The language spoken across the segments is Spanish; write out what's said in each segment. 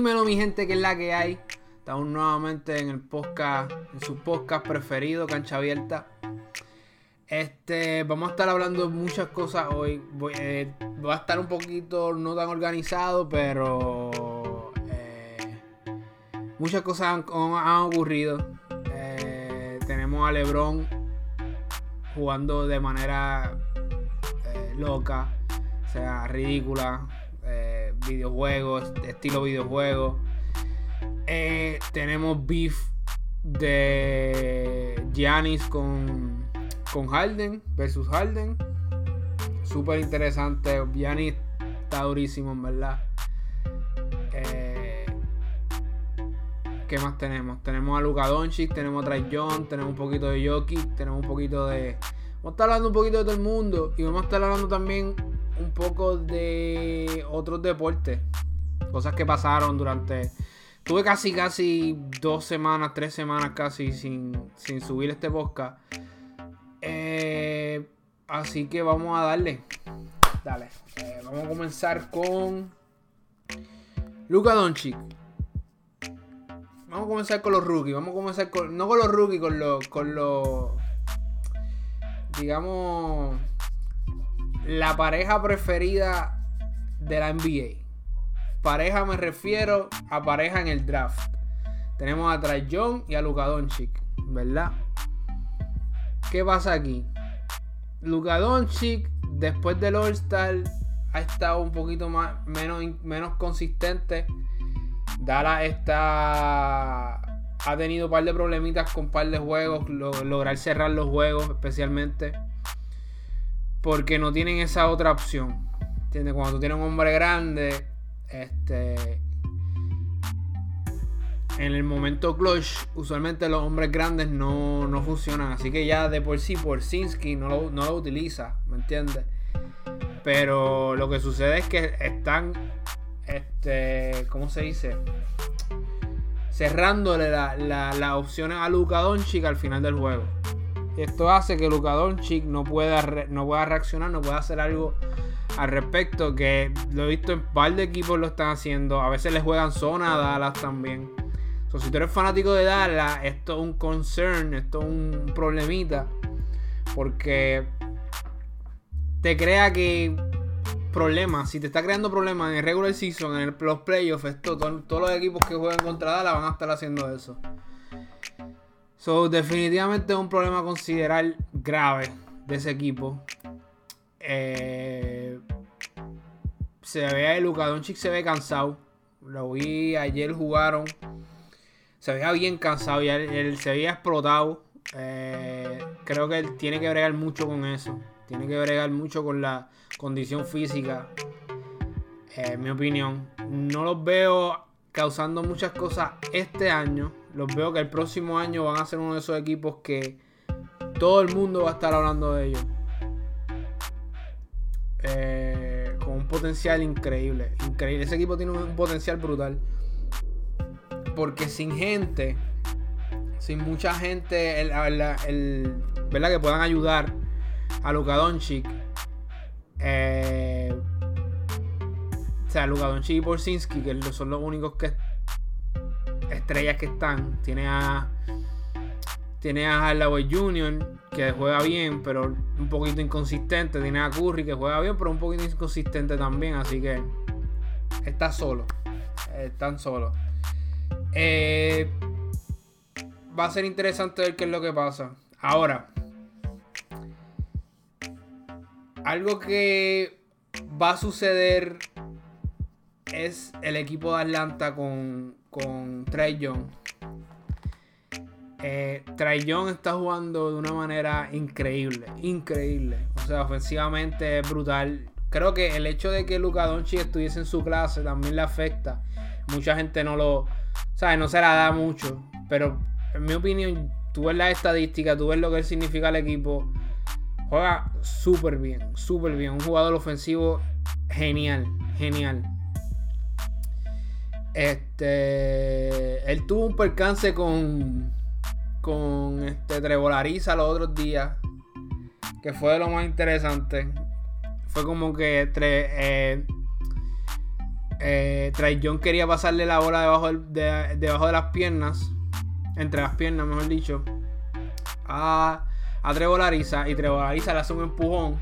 Dímelo mi gente que es la que hay. Estamos nuevamente en el podcast, en su podcast preferido, Cancha Abierta. Este, vamos a estar hablando de muchas cosas hoy. Voy, eh, va a estar un poquito no tan organizado, pero eh, muchas cosas han, ocurrido. Eh, tenemos a LeBron jugando de manera loca, o sea, ridícula videojuegos, estilo videojuego. Eh, tenemos beef de Giannis con, con Harden versus Harden. Súper interesante. Giannis está durísimo, en verdad. Eh, ¿Qué más tenemos? Tenemos a Luka Doncic, tenemos a Trae John, tenemos un poquito de Jokic, tenemos un poquito de... Vamos a estar hablando un poquito de todo el mundo y vamos a estar hablando también un poco de otros deportes. Cosas que pasaron durante... Tuve casi, casi dos semanas, tres semanas casi sin, subir este podcast. Eh, así que vamos a darle. Dale. Eh, vamos a comenzar con Luca Doncic. Vamos a comenzar con los rookies. Vamos a comenzar con. No con los rookies, con los. Con los. Digamos la pareja preferida de la NBA. Pareja me refiero a pareja en el draft. Tenemos a Trae y a Luka Doncic, ¿verdad? ¿Qué pasa aquí? Luka Doncic después del All-Star ha estado un poquito más menos, menos consistente. Dala está ha tenido un par de problemitas con un par de juegos, lograr cerrar los juegos especialmente porque no tienen esa otra opción. ¿Entiendes? Cuando tú tienes un hombre grande, este. En el momento clutch, usualmente los hombres grandes no, funcionan. Así que ya de por sí, por Sinsky no lo, no lo utiliza. ¿Me entiendes? Pero lo que sucede es que están. Este. ¿Cómo se dice? Cerrándole las la, opciones a Luka Doncic al final del juego. Esto hace que Luka Doncic no pueda, no pueda reaccionar, no pueda hacer algo al respecto. Que lo he visto en un par de equipos lo están haciendo. A veces les juegan zona a Dallas también. si tú eres fanático de Dallas, esto es un concern, esto es un problemita. Porque te crea que problemas, si te está creando problemas en el regular season, en los playoffs, esto, todos los equipos que juegan contra Dallas van a estar haciendo eso. So, definitivamente es un problema considerar grave de ese equipo. Eh, se ve el Luka se ve cansado. Lo vi ayer jugaron. Se veía bien cansado y él, se había explotado. Eh, creo que él tiene que bregar mucho con eso. Tiene que bregar mucho con la condición física. Eh, en mi opinión. No los veo causando muchas cosas este año los veo que el próximo año van a ser uno de esos equipos que todo el mundo va a estar hablando de ellos. Eh, con un potencial increíble. Increíble. Ese equipo tiene un potencial brutal. Porque sin gente, sin mucha gente, el, ¿verdad? que puedan ayudar a Luka Doncic. Eh, o sea, Luka Doncic y Porzinski, que son los únicos que estrellas que están. Tiene a. Tiene a Hardaway Jr. que juega bien, pero un poquito inconsistente. Tiene a Curry que juega bien, pero un poquito inconsistente también. Así que está solo. Están solos. Eh, va a ser interesante ver qué es lo que pasa. Ahora, algo que va a suceder es el equipo de Atlanta con con Trey Young. Eh, Young está jugando de una manera increíble, increíble. O sea, ofensivamente es brutal. Creo que el hecho de que Luka Doncic estuviese en su clase también le afecta. Mucha gente no lo, ¿sabes? No se la da mucho. Pero en mi opinión, tú ves la estadística, tú ves lo que significa el equipo. Juega súper bien, súper bien. Un jugador ofensivo genial, genial. Este. Él tuvo un percance con. Con este Trevolariza los otros días. Que fue lo más interesante. Fue como que. Eh, Eh, John quería pasarle la bola debajo, de, debajo de las piernas, entre las piernas, mejor dicho, a, a Trevor Ariza. Y Trevor Ariza le hace un empujón,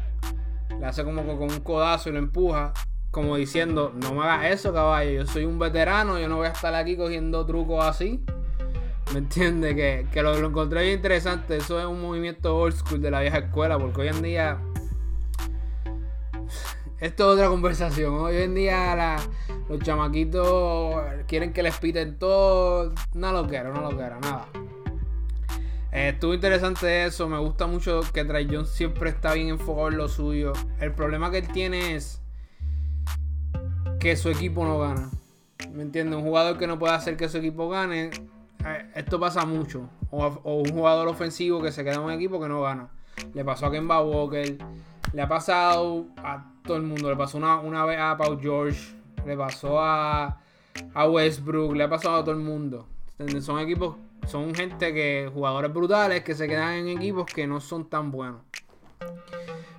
le hace como con un codazo y lo empuja, como diciendo: No me hagas eso, caballo. Yo soy un veterano, yo no voy a estar aquí cogiendo trucos así. ¿Me entiendes? Que, lo, lo, encontré bien interesante. Eso es un movimiento old school de la vieja escuela, porque hoy en día esto es otra conversación. Hoy en día los chamaquitos quieren que les piten todo. No lo quiero, no lo quiero, nada. Eh, estuvo interesante eso. Me gusta mucho que John siempre está bien enfocado en lo suyo. El problema que él tiene es que su equipo no gana. ¿Me entiendes? Un jugador que no puede hacer que su equipo gane. Eh, esto pasa mucho. O, un jugador ofensivo que se queda en un equipo que no gana. Le pasó a Kemba Walker. Le ha pasado a todo el mundo. Le pasó una, una vez a Paul George, le pasó a, a Westbrook, le ha pasado a todo el mundo. Son equipos, son gente que, jugadores brutales que se quedan en equipos que no son tan buenos.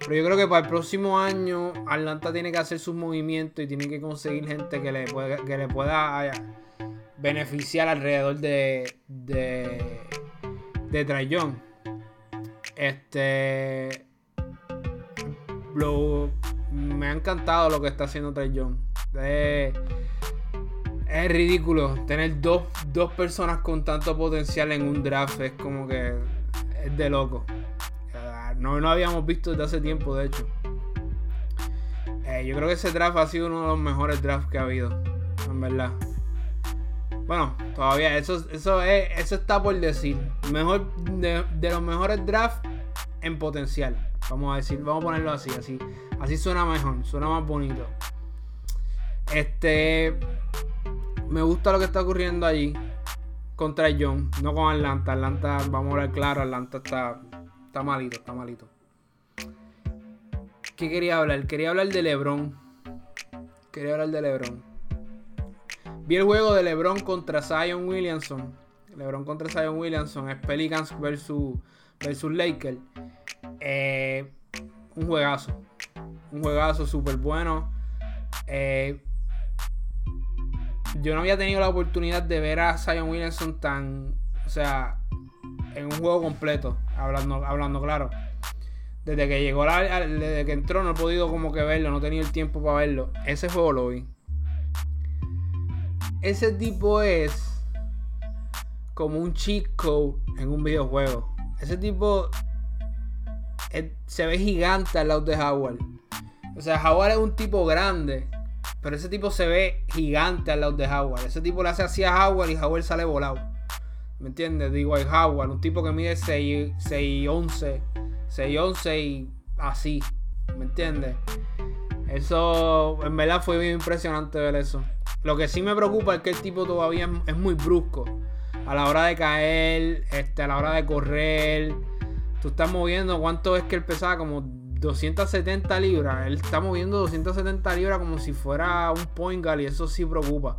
Pero yo creo que para el próximo año Atlanta tiene que hacer sus movimientos y tiene que conseguir gente que le que le pueda eh, beneficiar alrededor de, de, de Trayon. Este. Lo, me ha encantado lo que está haciendo Trey Young. Es, ridículo tener dos, personas con tanto potencial en un draft. Es como que es de loco. No, no habíamos visto desde hace tiempo, de hecho. Eh, yo creo que ese draft ha sido uno de los mejores drafts que ha habido. En verdad. Bueno, todavía eso, eso, es, eso está por decir. Mejor de, los mejores drafts en potencial. Vamos a decir, vamos a ponerlo así, así. Así suena mejor, suena más bonito. Este. Me gusta lo que está ocurriendo allí contra John, no con Atlanta. Atlanta, vamos a ver claro, Atlanta está, está malito, está malito. ¿Qué quería hablar? Quería hablar de LeBron. Quería hablar de LeBron. Vi el juego de LeBron contra Zion Williamson. LeBron contra Zion Williamson es Pelicans versus, versus Lakers. Eh, un juegazo. Un juegazo súper bueno. Eh, yo no había tenido la oportunidad de ver a Zion Williamson tan. O sea, en un juego completo. Hablando, hablando claro. Desde que llegó, desde que entró, no he podido como que verlo. No he tenido el tiempo para verlo. Ese juego lo vi. Ese tipo es como un cheat code en un videojuego. Ese tipo se ve gigante al lado de Howard. O sea, Howard es un tipo grande, pero ese tipo se ve gigante al lado de Howard. Ese tipo le hace así a Howard y Howard sale volado. ¿Me entiendes? Hay Howard, un tipo que mide 6, 6 11, 6 11 y así. ¿Me entiendes? Eso en verdad fue bien impresionante ver eso. Lo que sí me preocupa es que el tipo todavía es, muy brusco. A la hora de caer, este, a la hora de correr. Tú estás moviendo, ¿cuánto es que él pesaba? Como 270 libras. Él está moviendo 270 libras como si fuera un point guard y eso sí preocupa.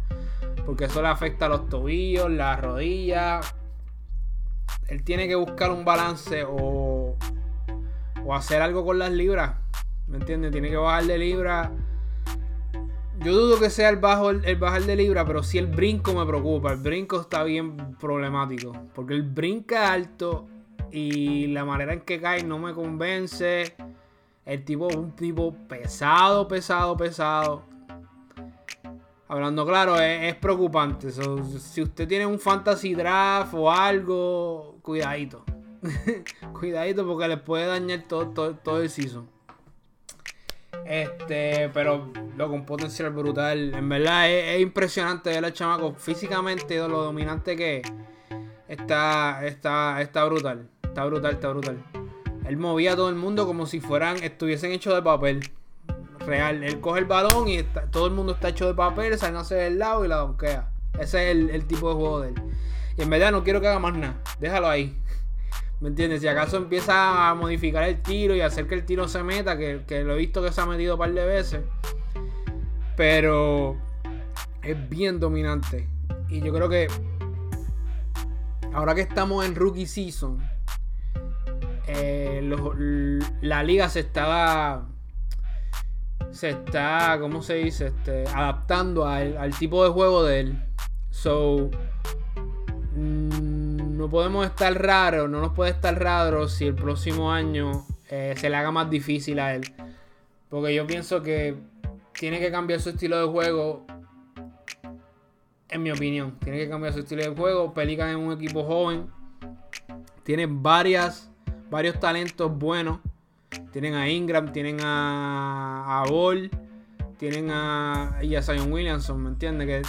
Porque eso le afecta a los tobillos, las rodillas. Él tiene que buscar un balance o, o hacer algo con las libras. ¿Me entiendes? Tiene que bajar de libras. Yo dudo que sea el, bajo, el, bajar de libra, pero sí el brinco me preocupa. El brinco está bien problemático. Porque el brinca alto y la manera en que cae no me convence. El tipo es un tipo pesado, pesado, pesado. Hablando claro, es, preocupante. si usted tiene un fantasy draft o algo, cuidadito. cuidadito porque le puede dañar todo, todo, el season. Este, pero lo con potencial brutal. En verdad es, impresionante ver al chamaco físicamente lo dominante que es. Está, está, está brutal. Está brutal, está brutal. Él movía a todo el mundo como si fueran, estuviesen hechos de papel. Real. Él coge el balón y todo el mundo está hecho de papel, sale hacia del lado y la donkea. Ese es el, tipo de juego de él. Y en verdad no quiero que haga más nada. Déjalo ahí. ¿Me entiendes? Si acaso empieza a modificar el tiro y hacer que el tiro se meta, que, que lo he visto que se ha metido un par de veces. Pero es bien dominante. Y yo creo que ahora que estamos en rookie season, eh, la liga se estaba se está, ¿cómo se dice? Este, adaptando al, tipo de juego de él. So, mm, no podemos estar raros, no nos puede estar raro si el próximo año eh, se le haga más difícil a él. Porque yo pienso que tiene que cambiar su estilo de juego. En mi opinión, tiene que cambiar su estilo de juego. Pelican en un equipo joven. Tiene varias, varios talentos buenos. Tienen a Ingram, tienen a, a Ball, tienen a, y a Zion Williamson, ¿me entiendes? Que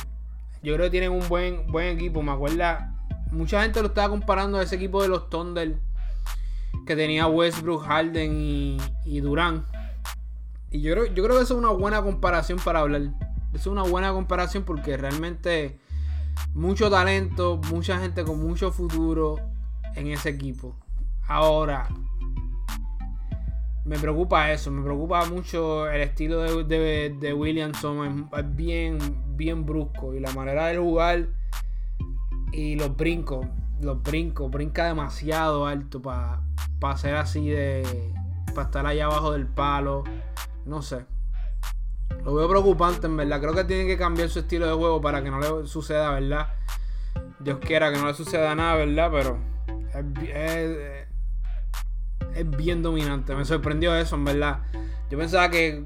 yo creo que tienen un buen, buen equipo. Me acuerda, mucha gente lo estaba comparando a ese equipo de los Thunder que tenía Westbrook, Harden y, y Durán. Y yo creo, yo creo que eso es una buena comparación para hablar. Es una buena comparación porque realmente mucho talento, mucha gente con mucho futuro en ese equipo. Ahora, me preocupa eso, me preocupa mucho el estilo de, de, Williamson, es, bien, bien brusco y la manera de jugar y los brincos, los brincos, brinca demasiado alto para pa ser así de, para estar allá abajo del palo, no sé. Lo veo preocupante, en verdad. Creo que tiene que cambiar su estilo de juego para que no le suceda, ¿verdad? Dios quiera que no le suceda nada, ¿verdad? Pero es bien dominante. Me sorprendió eso, en verdad. Yo pensaba que,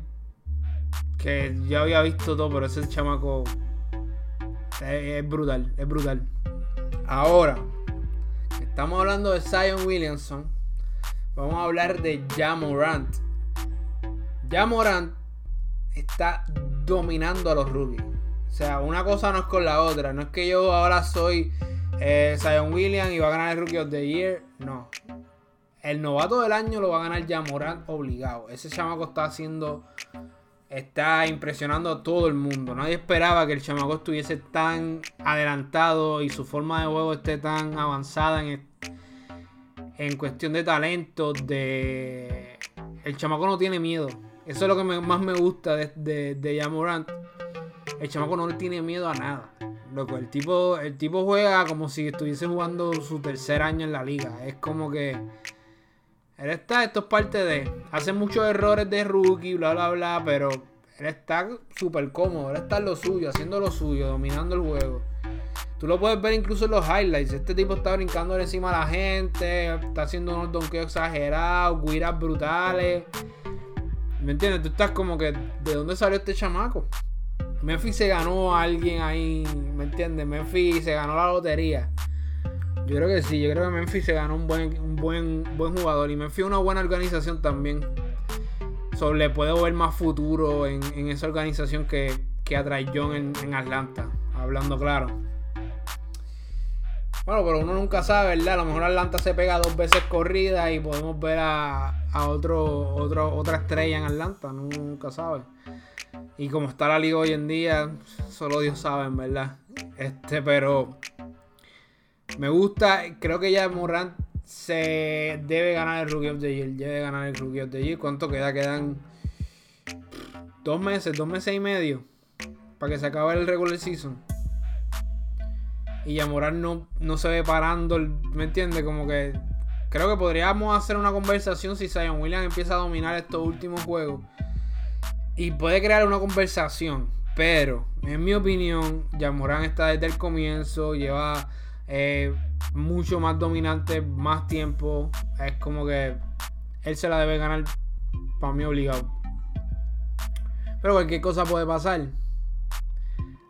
que ya había visto todo, pero ese chamaco es, brutal, es brutal. Ahora, estamos hablando de Zion Williamson, vamos a hablar de Jamorant. Jamorant está dominando a los rookies. O sea, una cosa no es con la otra. No es que yo ahora soy eh, Zion Williams y va a ganar el Rookie of the Year. No el novato del año lo va a ganar ya obligado. Ese chamaco está haciendo. Está impresionando a todo el mundo. Nadie esperaba que el chamaco estuviese tan adelantado y su forma de juego esté tan avanzada en, en cuestión de talento. De... El chamaco no tiene miedo. Eso es lo que más me gusta de, de, de Jamorant. El chamaco no le tiene miedo a nada. Loco, el tipo, el tipo juega como si estuviese jugando su tercer año en la liga. Es como que él está, esto es parte de. Hace muchos errores de rookie, bla, bla, bla, pero él está súper cómodo. Él está en lo suyo, haciendo lo suyo, dominando el juego. Tú lo puedes ver incluso en los highlights. Este tipo está brincando encima a la gente, está haciendo unos donkeos exagerados, guiras brutales. ¿Me entiendes? Tú estás como que, ¿de dónde salió este chamaco? Memphis se ganó a alguien ahí, ¿me entiendes? Memphis se ganó la lotería. Yo creo que sí, yo creo que Memphis se ganó un buen, un buen, buen jugador y Memphis una buena organización también. So, le puedo ver más futuro en, esa organización que, que a John en, Atlanta, hablando claro. Bueno, pero uno nunca sabe, ¿verdad? A lo mejor Atlanta se pega dos veces corrida y podemos ver a, a otro, otro, otra estrella en Atlanta, nunca sabe. Y como está la liga hoy en día, solo Dios sabe, ¿verdad? Este, pero me gusta, creo que ya Morant se debe ganar el Rookie of the Year. Debe ganar el Rookie of the Year. ¿Cuánto queda? Quedan dos meses, dos meses y medio para que se acabe el regular season. Y ya Morant no, no se ve parando, ¿me entiendes? Como que creo que podríamos hacer una conversación si Zion Williams empieza a dominar estos últimos juegos. Y puede crear una conversación. Pero, en mi opinión, Morán está desde el comienzo, lleva eh, mucho más dominante, más tiempo. Es como que él se la debe ganar para mí obligado. Pero cualquier cosa puede pasar.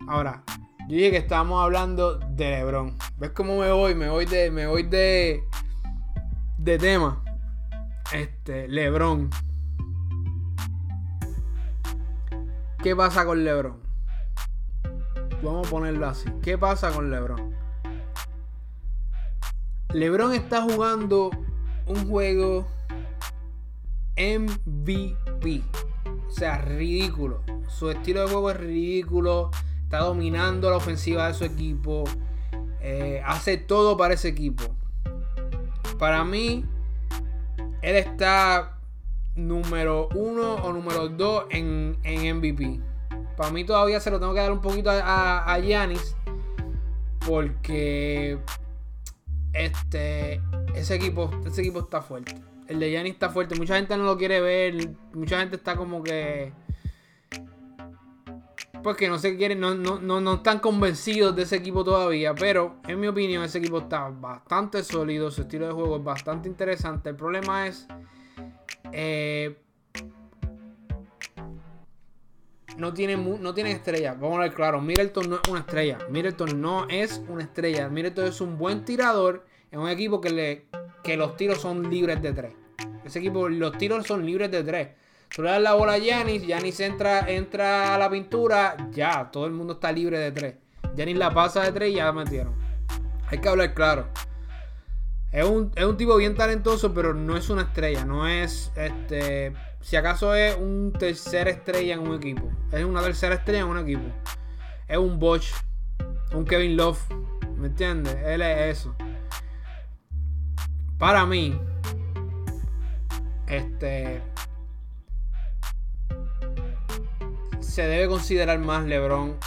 Ahora, yo dije que estábamos hablando de LeBron. ¿Ves cómo me voy? Me voy de. Me voy de. De tema. Este. LeBron. ¿Qué pasa con LeBron? Vamos a ponerlo así. ¿Qué pasa con LeBron? LeBron está jugando un juego MVP. O sea, ridículo. Su estilo de juego es ridículo. Está dominando la ofensiva de su equipo. Eh, hace todo para ese equipo. Para mí, él está número uno o número dos en, MVP. Para mí todavía se lo tengo que dar un poquito a Giannis. Porque este, ese equipo, ese equipo está fuerte. El de Giannis está fuerte. Mucha gente no lo quiere ver. Mucha gente está como que. pues que no se quieren, no, no, no, están convencidos de ese equipo todavía. Pero en mi opinión, ese equipo está bastante sólido. Su estilo de juego es bastante interesante. El problema es. Eh, no tiene, no tiene estrella. Vamos a ver claro. Middleton no es una estrella. Middleton no es una estrella. Middleton es un buen tirador. Es un equipo que, le, que los tiros son libres de tres. Ese equipo, los tiros son libres de tres. Tú le das la bola a Yanis, Yanis entra, entra a la pintura, ya, todo el mundo está libre de tres. Yanis la pasa de tres y ya la metieron. Hay que hablar claro. Es un, tipo bien talentoso, pero no es una estrella. No es, este, si acaso es un tercera estrella en un equipo. Es una tercera estrella en un equipo. Es un Bosch, un Kevin Love. ¿Me entiendes? Él es eso. Para mí, este se debe considerar más LeBron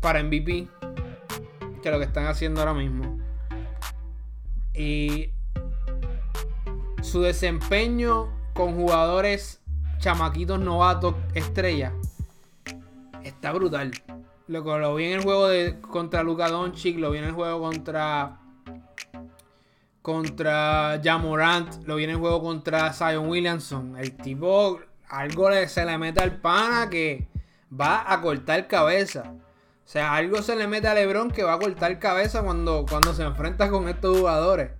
para MVP que lo que están haciendo ahora mismo. Y su desempeño con jugadores chamaquitos novatos estrella está brutal. Lo, vi en el juego de, contra Luka Doncic, lo vi en el juego contra contra Jamorant, lo vi en el juego contra Zion Williamson. El tipo algo se le mete al pana que va a cortar cabeza. O sea, algo se le mete a Lebron que va a cortar cabeza cuando, cuando se enfrenta con estos jugadores.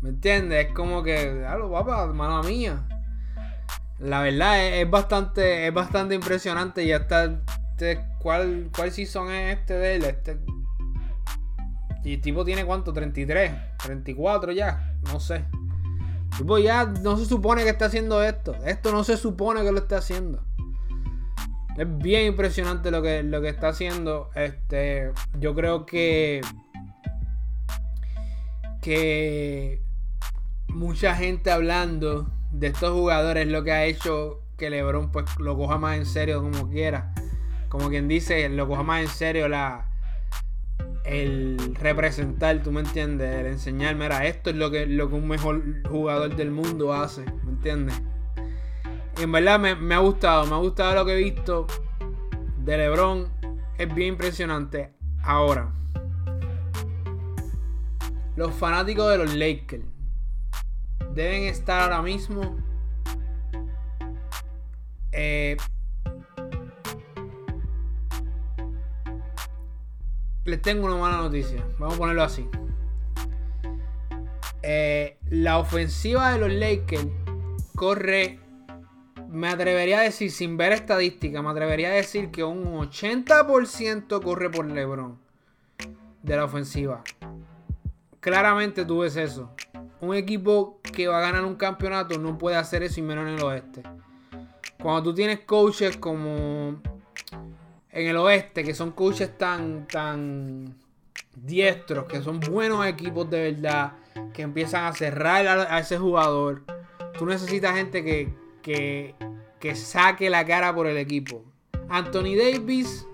¿Me entiendes? Es como que, papá, mala mía. La verdad es, bastante es bastante impresionante. Y hasta este, ¿cuál, ¿cuál season es este de él? Este, y el tipo tiene cuánto? 33, 34 ya, no sé. Tipo, ya no se supone que está haciendo esto. Esto no se supone que lo esté haciendo. Es bien impresionante lo que, lo que está haciendo. Este, yo creo que. Que mucha gente hablando de estos jugadores lo que ha hecho que LeBron pues lo coja más en serio como quiera. Como quien dice, lo coja más en serio la, el representar, tú me entiendes, el enseñarme, era esto es lo que, lo que un mejor jugador del mundo hace, ¿me entiendes? en verdad me, ha gustado, me ha gustado lo que he visto de LeBron, es bien impresionante. Ahora, los fanáticos de los Lakers deben estar ahora mismo eh, les tengo una mala noticia. Vamos a ponerlo así. Eh, la ofensiva de los Lakers corre, me atrevería a decir, sin ver estadística, me atrevería a decir que un 80% corre por LeBron de la ofensiva. Claramente tú ves eso. Un equipo que va a ganar un campeonato no puede hacer eso y menos en el oeste. Cuando tú tienes coaches como en el oeste, que son coaches tan, tan diestros, que son buenos equipos de verdad, que empiezan a cerrar a, ese jugador. Tú necesitas gente que, que, que saque la cara por el equipo. Anthony Davis,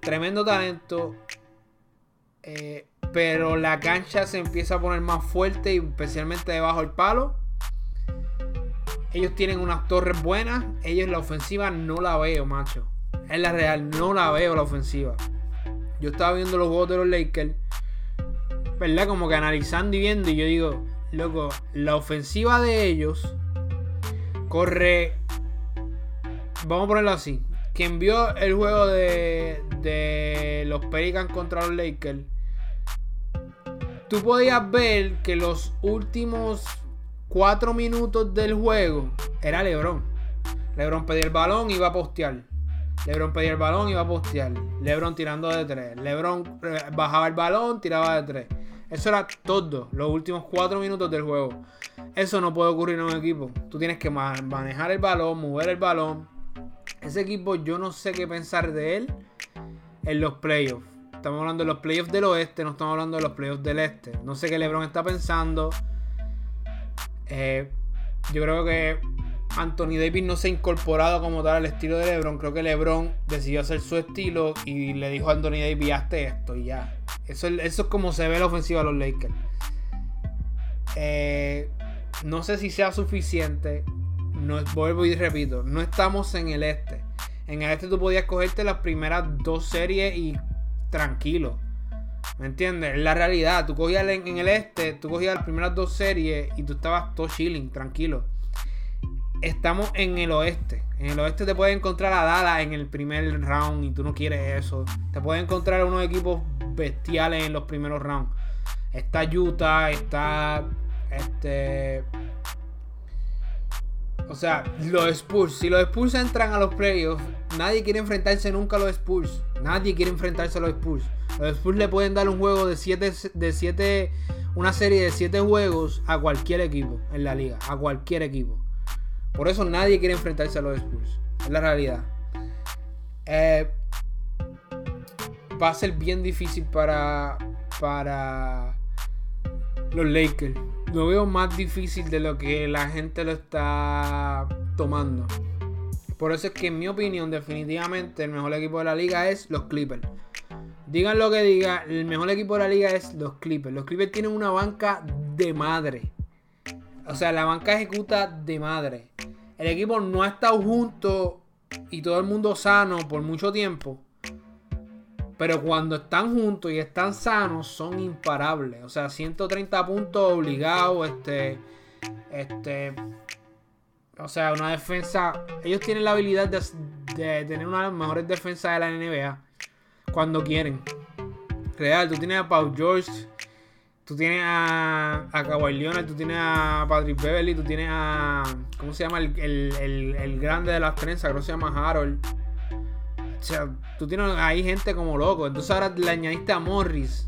tremendo talento. Eh, pero la cancha se empieza a poner más fuerte, especialmente debajo del palo. Ellos tienen unas torres buenas. Ellos la ofensiva no la veo, macho es la real. No la veo la ofensiva. Yo estaba viendo los juegos de los Lakers. ¿Verdad? Como que analizando y viendo. Y yo digo, loco, la ofensiva de ellos corre. Vamos a ponerlo así. Quien vio el juego de, de los Pelicans contra los Lakers. Tú podías ver que los últimos cuatro minutos del juego era LeBron. LeBron pedía el balón y iba a postear. LeBron pedía el balón y iba a postear. LeBron tirando de tres. LeBron eh, bajaba el balón, tiraba de tres. Eso era todo, los últimos cuatro minutos del juego. Eso no puede ocurrir en un equipo. Tú tienes que manejar el balón, mover el balón. Ese equipo, yo no sé qué pensar de él en los playoffs. Estamos hablando de los playoffs del oeste, no estamos hablando de los playoffs del este. No sé qué LeBron está pensando. Eh, yo creo que Anthony Davis no se ha incorporado como tal al estilo de LeBron. Creo que LeBron decidió hacer su estilo y le dijo a Anthony Davis, hazte esto y ya. Eso, eso es como se ve la ofensiva de los Lakers. Eh, no sé si sea suficiente. No, vuelvo y repito, no estamos en el este. En el este tú podías cogerte las primeras dos series y tranquilo. ¿Me entiendes? La realidad, tú cogías en el este, tú cogías las primeras dos series y tú estabas todo chilling, tranquilo. Estamos en el oeste. En el oeste te puedes encontrar a Dallas en el primer round y tú no quieres eso. Te puedes encontrar unos equipos bestiales en los primeros rounds. Está Utah, está este o sea, los Spurs, si los Spurs entran a los playoffs, nadie quiere enfrentarse nunca a los Spurs. Nadie quiere enfrentarse a los Spurs. Los Spurs le pueden dar un juego de 7 de siete, una serie de 7 juegos a cualquier equipo en la liga, a cualquier equipo. Por eso nadie quiere enfrentarse a los Spurs. Es la realidad. Eh, va a ser bien difícil para para los Lakers lo veo más difícil de lo que la gente lo está tomando. Por eso es que en mi opinión definitivamente el mejor equipo de la liga es los Clippers. Digan lo que digan, el mejor equipo de la liga es los Clippers. Los Clippers tienen una banca de madre. O sea, la banca ejecuta de madre. El equipo no ha estado junto y todo el mundo sano por mucho tiempo. Pero cuando están juntos y están sanos, son imparables. O sea, 130 puntos obligados. Este. Este. O sea, una defensa. Ellos tienen la habilidad de, tener una de las mejores defensas de la NBA. Cuando quieren. Real, tú tienes a Paul George. Tú tienes a, a Kawhi Leonard, tú tienes a Patrick Beverly, tú tienes a. ¿Cómo se llama? El, el, el grande de las trenzas, creo que se llama Harold. O sea, tú tienes ahí gente como loco. Entonces ahora le añadiste a Morris.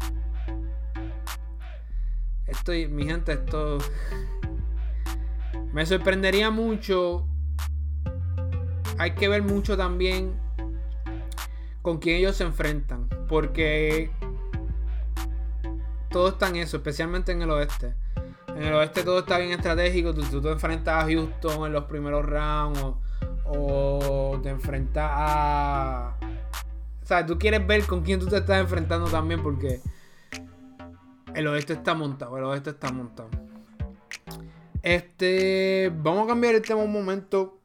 Esto, mi gente, esto. Me sorprendería mucho. Hay que ver mucho también con quién ellos se enfrentan. Porque todo está en eso, especialmente en el oeste. En el oeste todo está bien estratégico. Tú, tú te enfrentas a Houston en los primeros rounds. O, te enfrentas a. O sea, tú quieres ver con quién tú te estás enfrentando también porque el oeste está montado, el oeste está montado. Este, vamos a cambiar el tema un momento.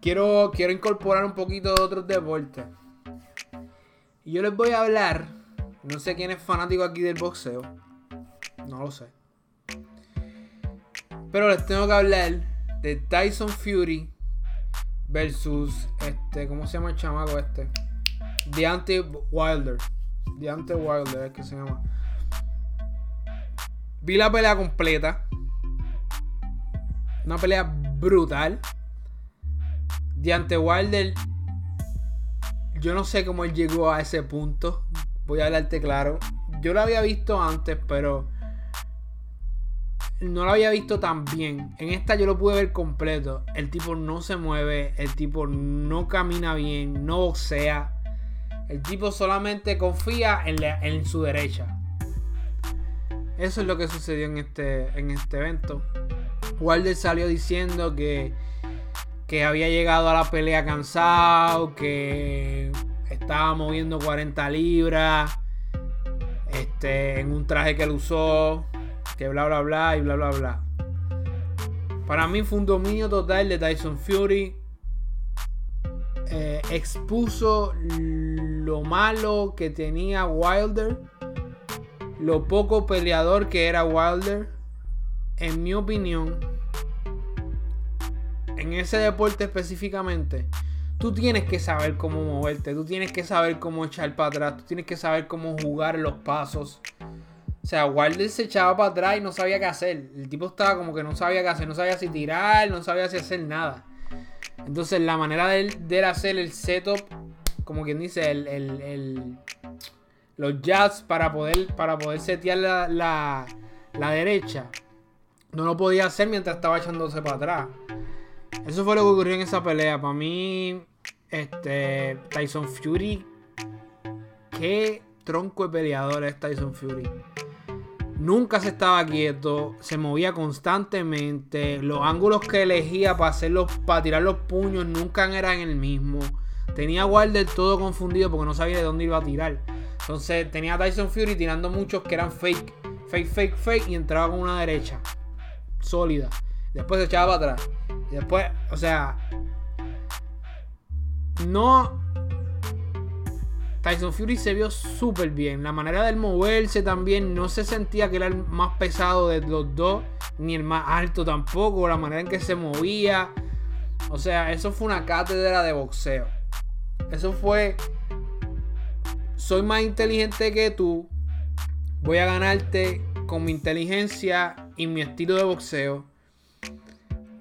Quiero, quiero incorporar un poquito de otros deportes. Y yo les voy a hablar, no sé quién es fanático aquí del boxeo, no lo sé. Pero les tengo que hablar de Tyson Fury versus este, ¿cómo se llama el chamaco este? Deante Wilder. Deante Wilder es que se llama. Vi la pelea completa. Una pelea brutal. Deante Wilder. Yo no sé cómo él llegó a ese punto. Voy a hablarte claro. Yo lo había visto antes, pero no lo había visto tan bien. En esta yo lo pude ver completo. El tipo no se mueve, el tipo no camina bien, no boxea. El tipo solamente confía en, su derecha. Eso es lo que sucedió en este, en este evento. Wilder salió diciendo que, que había llegado a la pelea cansado, que estaba moviendo 40 libras, este, en un traje que él usó, que bla bla bla y bla bla bla. Para mí fue un dominio total de Tyson Fury. Eh, expuso lo malo que tenía Wilder, lo poco peleador que era Wilder. En mi opinión, en ese deporte específicamente, tú tienes que saber cómo moverte, tú tienes que saber cómo echar para atrás, tú tienes que saber cómo jugar los pasos. O sea, Wilder se echaba para atrás y no sabía qué hacer. El tipo estaba como que no sabía qué hacer, no sabía si tirar, no sabía si hacer nada. Entonces la manera de él, hacer el setup, como quien dice, el, los jazz para poder, para poder setear la, la, derecha, no lo podía hacer mientras estaba echándose para atrás. Eso fue lo que ocurrió en esa pelea. Para mí, este, Tyson Fury, qué tronco de peleador es Tyson Fury. Nunca se estaba quieto, se movía constantemente. Los ángulos que elegía para, hacerlos, para tirar los puños nunca eran el mismo. Tenía a Wilder todo confundido porque no sabía de dónde iba a tirar. Entonces tenía a Tyson Fury tirando muchos que eran fake, fake, fake, fake y entraba con una derecha sólida. Después se echaba para atrás. Y después, o sea, no. Tyson Fury se vio súper bien. La manera de moverse también no se sentía que era el más pesado de los dos, ni el más alto tampoco. La manera en que se movía. O sea, eso fue una cátedra de boxeo. Eso fue. Soy más inteligente que tú. Voy a ganarte con mi inteligencia y mi estilo de boxeo.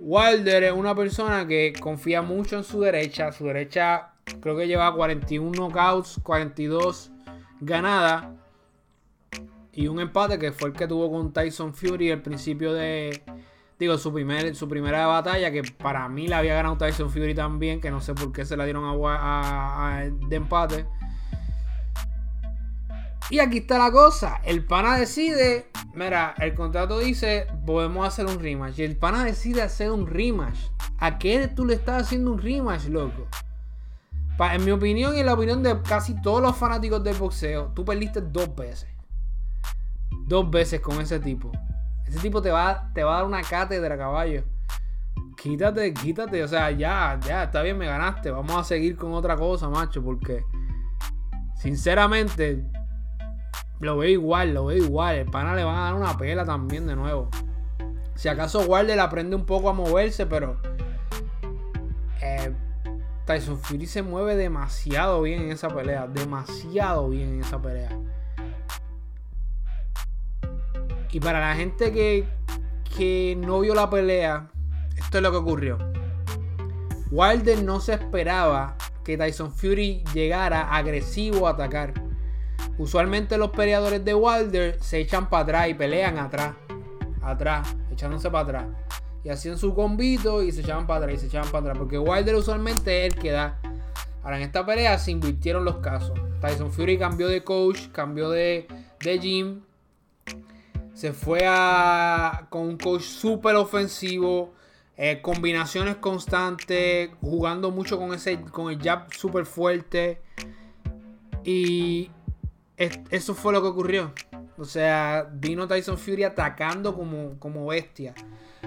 Wilder es una persona que confía mucho en su derecha. Su derecha creo que lleva 41 knockouts, 42 ganadas. Y un empate que fue el que tuvo con Tyson Fury al principio de. Digo, su, primer, su primera batalla, que para mí la había ganado Tyson Fury también, que no sé por qué se la dieron a, de empate. Y aquí está la cosa. El pana decide. Mira, el contrato dice: podemos hacer un rematch. Y el pana decide hacer un rematch. ¿A qué tú le estás haciendo un rematch, loco? En mi opinión y en la opinión de casi todos los fanáticos del boxeo, tú perdiste dos veces. Dos veces con ese tipo. Ese tipo te va, te va a dar una cátedra, caballo. Quítate, quítate. O sea, ya, ya, está bien, me ganaste. Vamos a seguir con otra cosa, macho. Porque, sinceramente, lo veo igual, lo veo igual. El pana le van a dar una pela también de nuevo. Si acaso Wilder aprende un poco a moverse, pero Tyson Fury se mueve demasiado bien en esa pelea. Demasiado bien en esa pelea. Y para la gente que, que no vio la pelea, esto es lo que ocurrió. Wilder no se esperaba que Tyson Fury llegara agresivo a atacar. Usualmente los peleadores de Wilder se echan para atrás y pelean atrás. Atrás, echándose para atrás. Y hacían su combito y se echaban para atrás y se echaban para atrás. Porque Wilder usualmente es el que da. Ahora en esta pelea se invirtieron los casos. Tyson Fury cambió de coach, cambió de, de gym. Se fue a, con un coach súper ofensivo. Eh, combinaciones constantes. Jugando mucho con, ese, con el jab súper fuerte. Y eso fue lo que ocurrió. O sea, vino Tyson Fury atacando como, como bestia.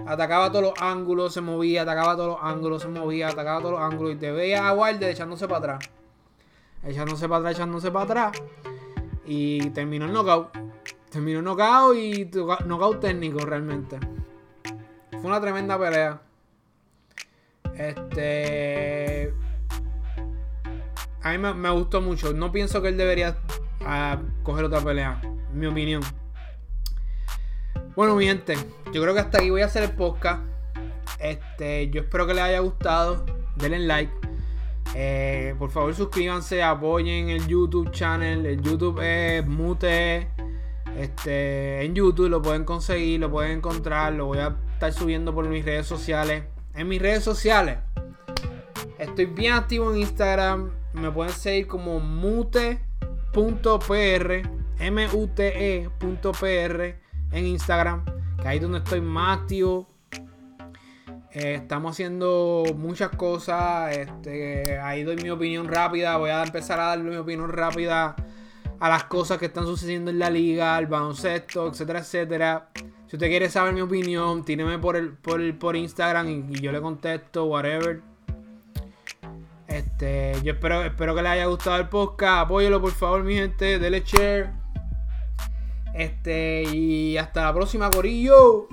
Atacaba todos los ángulos, se movía, atacaba todos los ángulos, se movía, atacaba todos los ángulos. Y te veía a Wilder echándose para atrás. Echándose para atrás, echándose para atrás. Y terminó el knockout. Terminó el knockout y knockout técnico realmente. Fue una tremenda pelea. Este. A mí me, gustó mucho. No pienso que él debería a coger otra pelea, mi opinión. Bueno, mi gente, yo creo que hasta aquí voy a hacer el podcast. Este, yo espero que les haya gustado. Denle like. Eh, por favor, suscríbanse, apoyen el YouTube channel. El YouTube es Mute. Este, en YouTube lo pueden conseguir, lo pueden encontrar. Lo voy a estar subiendo por mis redes sociales. En mis redes sociales, estoy bien activo en Instagram. Me pueden seguir como Mute .pr, mute.pr en Instagram, que ahí es donde estoy más activo. Eh, estamos haciendo muchas cosas. Este, ahí doy mi opinión rápida. Voy a empezar a dar mi opinión rápida a las cosas que están sucediendo en la liga, al baloncesto, etcétera, etcétera. Si usted quiere saber mi opinión, tíreme por, el, por, por Instagram y, y yo le contesto, whatever. Este, yo espero, espero que les haya gustado el podcast. Apóyelo por favor, mi gente. Dele share. Este, y hasta la próxima, Corillo.